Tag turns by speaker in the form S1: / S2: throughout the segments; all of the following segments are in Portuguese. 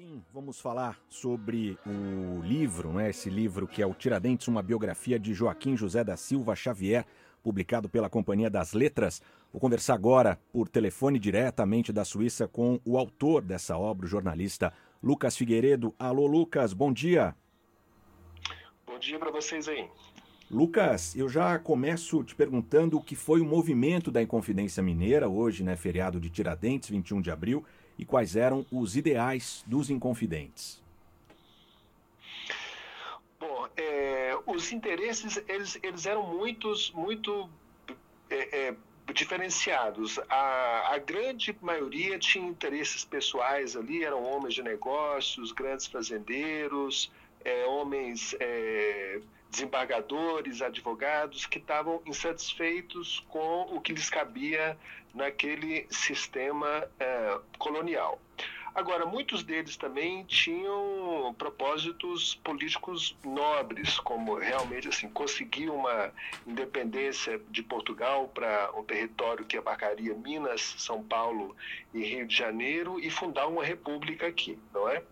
S1: Sim, vamos falar sobre o livro, né? esse livro que é o Tiradentes, uma biografia de Joaquim José da Silva Xavier, publicado pela Companhia das Letras. Vou conversar agora por telefone diretamente da Suíça com o autor dessa obra, o jornalista Lucas Figueiredo. Alô, Lucas, bom dia.
S2: Bom dia para vocês aí.
S1: Lucas, eu já começo te perguntando o que foi o movimento da Inconfidência Mineira, hoje, né, feriado de Tiradentes, 21 de abril, e quais eram os ideais dos Inconfidentes.
S2: Bom, é, os interesses eles, eles eram muitos, muito é, é, diferenciados. A, a, grande maioria tinha interesses pessoais ali, eram homens de negócios, grandes fazendeiros, é, homens é, desembargadores, advogados que estavam insatisfeitos com o que lhes cabia naquele sistema é, colonial. Agora, muitos deles também tinham propósitos políticos nobres, como realmente assim conseguir uma independência de Portugal para um território que abarcaria Minas, São Paulo e Rio de Janeiro e fundar uma república aqui, não é?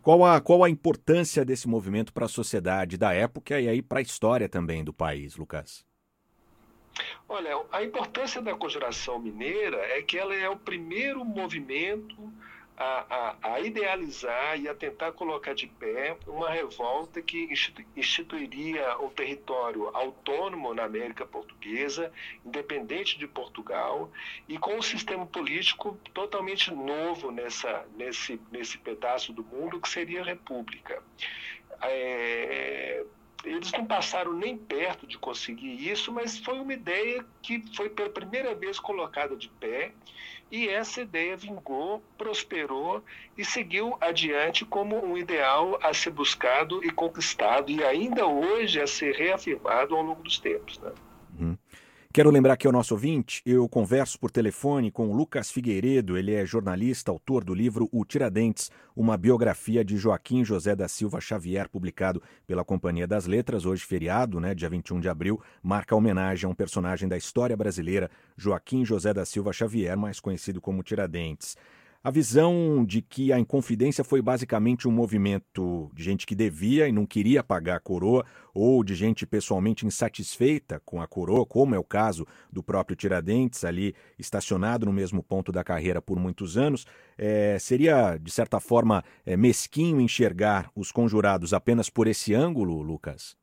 S1: Qual a, qual a importância desse movimento para a sociedade da época e aí para a história também do país, Lucas?
S2: Olha, a importância da conjuração mineira é que ela é o primeiro movimento a, a, a, idealizar e a tentar colocar de pé uma revolta que instituiria um território autônomo na América Portuguesa, independente de Portugal, e com um sistema político totalmente novo nessa, nesse, nesse pedaço do mundo, que seria a República. É, eles não passaram nem perto de conseguir isso, mas foi uma ideia que foi pela primeira vez colocada de pé e essa ideia vingou, prosperou e seguiu adiante como um ideal a ser buscado e conquistado e ainda hoje a ser reafirmado ao longo dos tempos. Né?
S1: Quero lembrar que ao nosso ouvinte, eu converso por telefone com Lucas Figueiredo, ele é jornalista, autor do livro O Tiradentes, uma biografia de Joaquim José da Silva Xavier, publicado pela Companhia das Letras, hoje feriado, né, dia 21 de abril, marca homenagem a um personagem da história brasileira, Joaquim José da Silva Xavier, mais conhecido como Tiradentes. A visão de que a Inconfidência foi basicamente um movimento de gente que devia e não queria pagar a coroa, ou de gente pessoalmente insatisfeita com a coroa, como é o caso do próprio Tiradentes, ali estacionado no mesmo ponto da carreira por muitos anos, é, seria, de certa forma, é, mesquinho enxergar os conjurados apenas por esse ângulo, Lucas?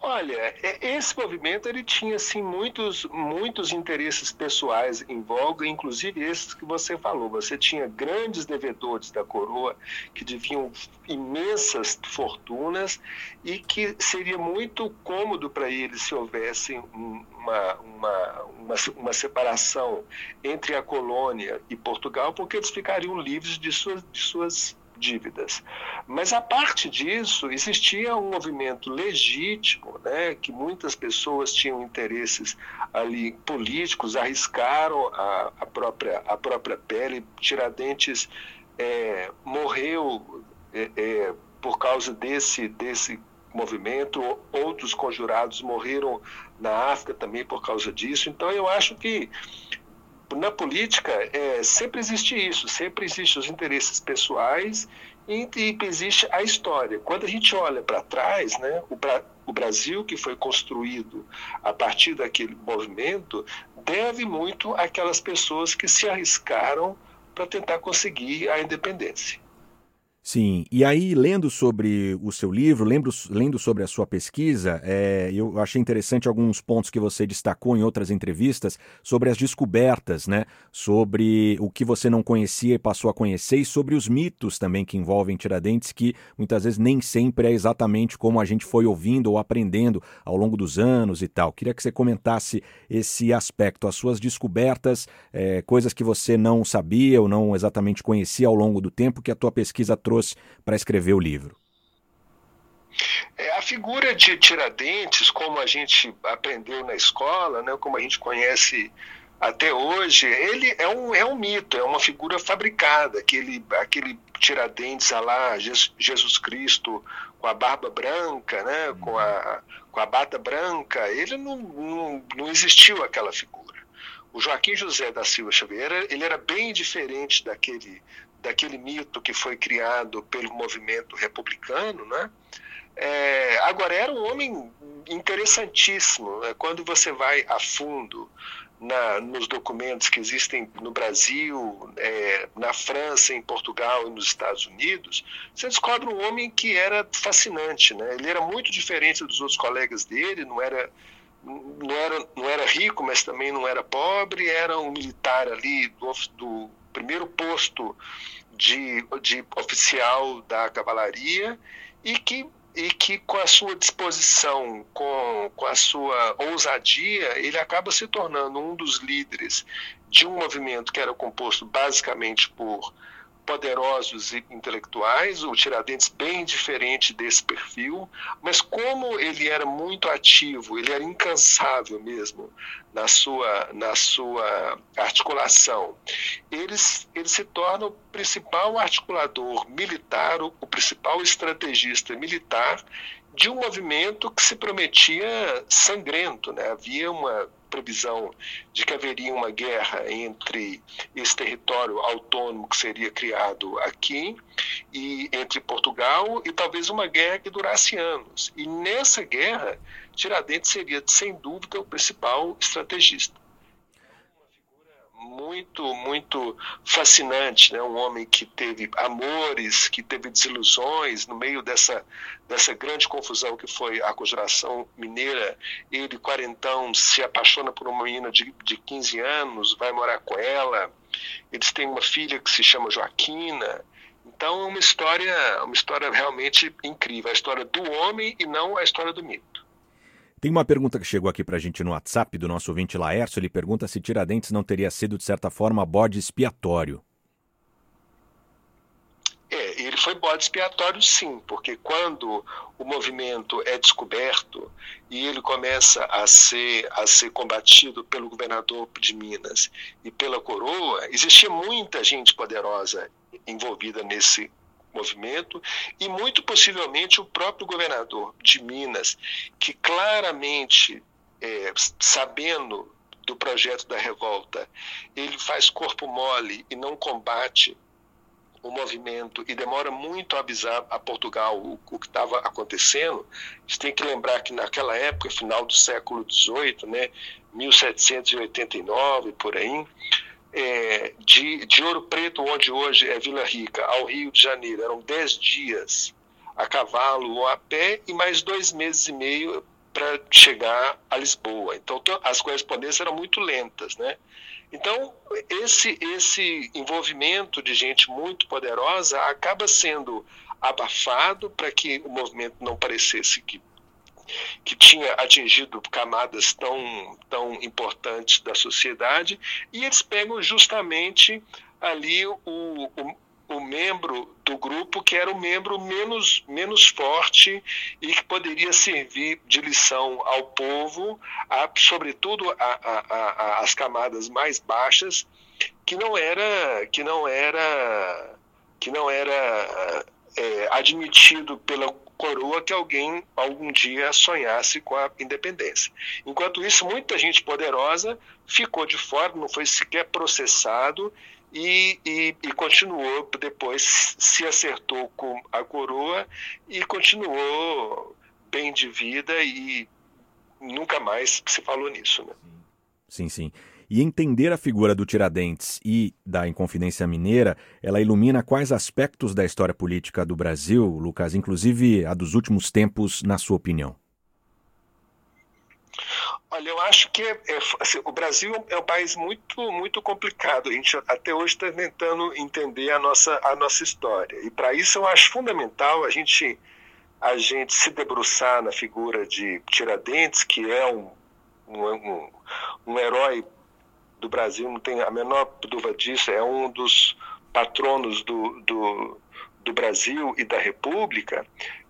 S2: Olha, é, esse movimento ele tinha assim muitos muitos interesses pessoais em voga, inclusive esses que você falou. Você tinha grandes devedores da coroa que deviam imensas fortunas e que seria muito cômodo para eles se houvesse uma, uma, uma, uma separação entre a colônia e Portugal, porque eles ficariam livres de suas, de suas dívidas. Mas a parte disso, existia um movimento legítimo, né, que muitas pessoas tinham interesses ali políticos, arriscaram a, a própria, a própria pele. Tiradentes é, morreu é, é, por causa desse, desse movimento, outros conjurados morreram na África também por causa disso. Então eu acho que na política é, sempre existe isso, sempre existem os interesses pessoais e, e, existe a história. Quando a gente olha para trás, né, o, o Brasil que foi construído a partir daquele movimento deve muito àquelas pessoas que se arriscaram para tentar conseguir a independência.
S1: Sim, e aí, lendo sobre o seu livro, lembro, lendo sobre a sua pesquisa, é, eu achei interessante alguns pontos que você destacou em outras entrevistas sobre as descobertas, né? Sobre o que você não conhecia e passou a conhecer, e sobre os mitos também que envolvem Tiradentes, que muitas vezes nem sempre é exatamente como a gente foi ouvindo ou aprendendo ao longo dos anos e tal. Queria que você comentasse esse aspecto, as suas descobertas, é, coisas que você não sabia ou não exatamente conhecia ao longo do tempo, que a tua pesquisa trouxe para escrever o livro?
S2: É, a figura de Tiradentes, como a gente aprendeu na escola, né, como a gente conhece até hoje, ele é um, é um mito, é uma figura fabricada, aquele, aquele Tiradentes lá, Jesus Cristo com a barba branca, né, com, a, com a bata branca, ele não, não, não existiu aquela figura. O Joaquim José da Silva Xavier, ele era bem diferente daquele, daquele mito que foi criado pelo movimento republicano, né? É, agora, era um homem interessantíssimo. Né? Quando você vai a fundo na, nos documentos que existem no Brasil, é, na França, em Portugal e nos Estados Unidos, você descobre um homem que era fascinante. Né? Ele era muito diferente dos outros colegas dele, não era, não era, não era rico, mas também não era pobre, era um militar ali do, do primeiro posto de, de oficial da cavalaria e que e que com a sua disposição, com, com a sua ousadia, ele acaba se tornando um dos líderes de um movimento que era composto basicamente por poderosos e intelectuais, o Tiradentes bem diferente desse perfil, mas como ele era muito ativo, ele era incansável mesmo na sua, na sua articulação, ele, ele se torna o principal articulador militar, o, o principal estrategista militar de um movimento que se prometia sangrento. Né? Havia uma previsão de que haveria uma guerra entre esse território autônomo que seria criado aqui e entre Portugal e talvez uma guerra que durasse anos. E nessa guerra, Tiradentes seria sem dúvida o principal estrategista muito, muito fascinante, né? Um homem que teve amores, que teve desilusões no meio dessa, dessa grande confusão que foi a conjuração mineira. Ele, quarentão, se apaixona por uma menina de, de 15 anos, vai morar com ela. Eles têm uma filha que se chama Joaquina. Então, é uma história, uma história realmente incrível, a história do homem e não a história do mito.
S1: Tem uma pergunta que chegou aqui para a gente no WhatsApp do nosso ouvinte Laércio. Ele pergunta se Tiradentes não teria sido, de certa forma, bode expiatório.
S2: É, ele foi bode expiatório sim, porque quando o movimento é descoberto e ele começa a ser, a ser combatido pelo governador de Minas e pela coroa, existia muita gente poderosa envolvida nesse movimento e muito possivelmente o próprio governador de Minas, que claramente, é, sabendo do projeto da revolta, ele faz corpo mole e não combate o movimento e demora muito a avisar a Portugal o, o que estava acontecendo. Tem que lembrar que naquela época, final do século XVIII, né, 1789 por aí, é, de, de Ouro Preto, onde hoje é Vila Rica, ao Rio de Janeiro, eram dez dias a cavalo ou a pé e mais dois meses e meio para chegar a Lisboa. Então as correspondências eram muito lentas, né? Então esse esse envolvimento de gente muito poderosa acaba sendo abafado para que o movimento não parecesse que que tinha atingido camadas tão, tão importantes da sociedade, e eles pegam justamente ali o, o, o membro do grupo que era o membro menos, menos forte e que poderia servir de lição ao povo, a, sobretudo as camadas mais baixas, que não era que não era que não era é, admitido pela coroa que alguém algum dia sonhasse com a independência. Enquanto isso, muita gente poderosa ficou de fora, não foi sequer processado e, e, e, continuou, depois se acertou com a coroa e continuou bem de vida e nunca mais se falou nisso. Né?
S1: Sim, sim. E entender a figura do Tiradentes e da Inconfidência Mineira, ela ilumina quais aspectos da história política do Brasil, Lucas, inclusive a dos últimos tempos, na sua opinião?
S2: Olha, eu acho que é, assim, o Brasil é um país muito, muito complicado. A gente até hoje está tentando entender a nossa, a nossa história. E para isso eu acho fundamental a gente, a gente se debruçar na figura de Tiradentes, que é um, um, um herói do Brasil, não tem a menor dúvida disso, é um dos patronos do, do, do Brasil e da República,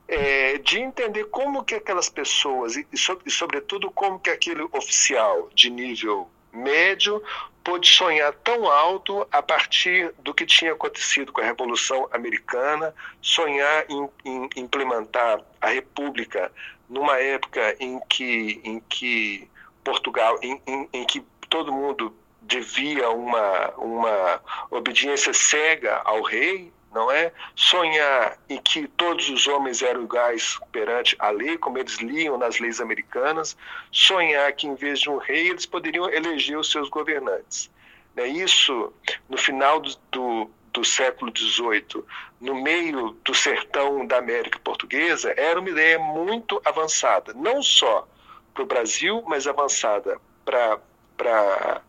S2: é, de entender como que aquelas pessoas, e, e, sobretudo como que aquele oficial de nível médio pôde sonhar tão alto a partir do que tinha acontecido com a Revolução Americana, sonhar em, em implementar a República numa época em que, em que Portugal, em, em, em que todo mundo devia uma, uma obediência cega ao rei, não é? Sonhar em que todos os homens eram iguais perante a lei, como eles liam nas leis americanas, sonhar que em vez de um rei eles poderiam eleger os seus governantes. Né? Isso, no final do, do, do século XVIII, no meio do sertão da América Portuguesa, era uma ideia muito avançada, não só para o Brasil, mas avançada para para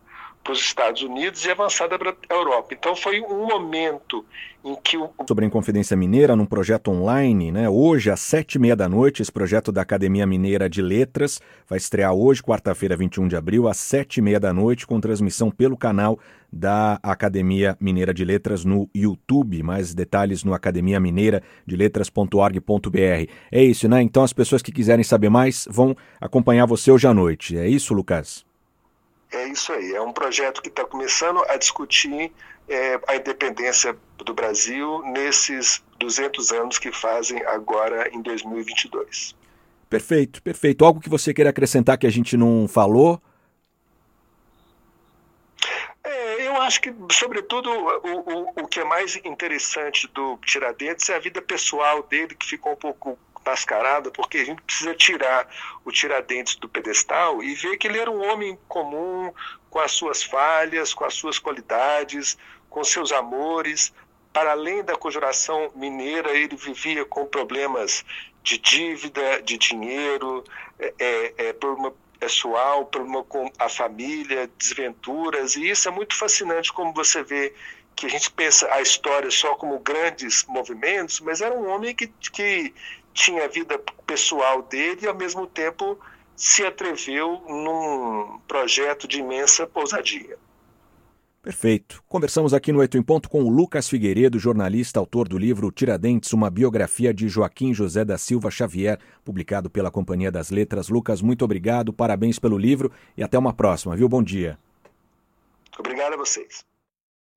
S2: os Estados Unidos e avançada para a Europa. Então foi um momento em que o...
S1: Sobre a Inconfidência Mineira, num projeto online, né? Hoje, às sete e meia da noite, esse projeto da Academia Mineira de Letras vai estrear hoje, quarta-feira, 21 de abril, às sete e meia da noite, com transmissão pelo canal da Academia Mineira de Letras no YouTube. Mais detalhes no academiamineira-de-letras.org.br. É isso, né? Então as pessoas que quiserem saber mais vão acompanhar você hoje à noite. É isso, Lucas?
S2: É isso aí. É um projeto que está começando a discutir é, a independência do Brasil nesses 200 anos que fazem agora em 2022.
S1: Perfeito, perfeito. Algo que você queira acrescentar que a gente não falou?
S2: É, eu acho que, sobretudo, o, o, o que é mais interessante do Tiradentes é a vida pessoal dele, que ficou um pouco mascarada, porque a gente precisa tirar o Tiradentes do pedestal e ver que ele era um homem comum, com as suas falhas, com as suas qualidades, com seus amores. Para além da conjuração mineira, ele vivia com problemas de dívida, de dinheiro, é, é, é problema pessoal, problema com a família, desventuras, e isso é muito fascinante como você vê que a gente pensa a história só como grandes movimentos, mas era um homem que, que tinha a vida pessoal dele e, ao mesmo tempo, se atreveu num projeto de imensa ousadia.
S1: Perfeito. Conversamos aqui no Oito em Ponto com o Lucas Figueiredo, jornalista, autor do livro Tiradentes, uma biografia de Joaquim José da Silva Xavier, publicado pela Companhia das Letras. Lucas, muito obrigado, parabéns pelo livro e até uma próxima, viu? Bom dia.
S2: Obrigado a vocês.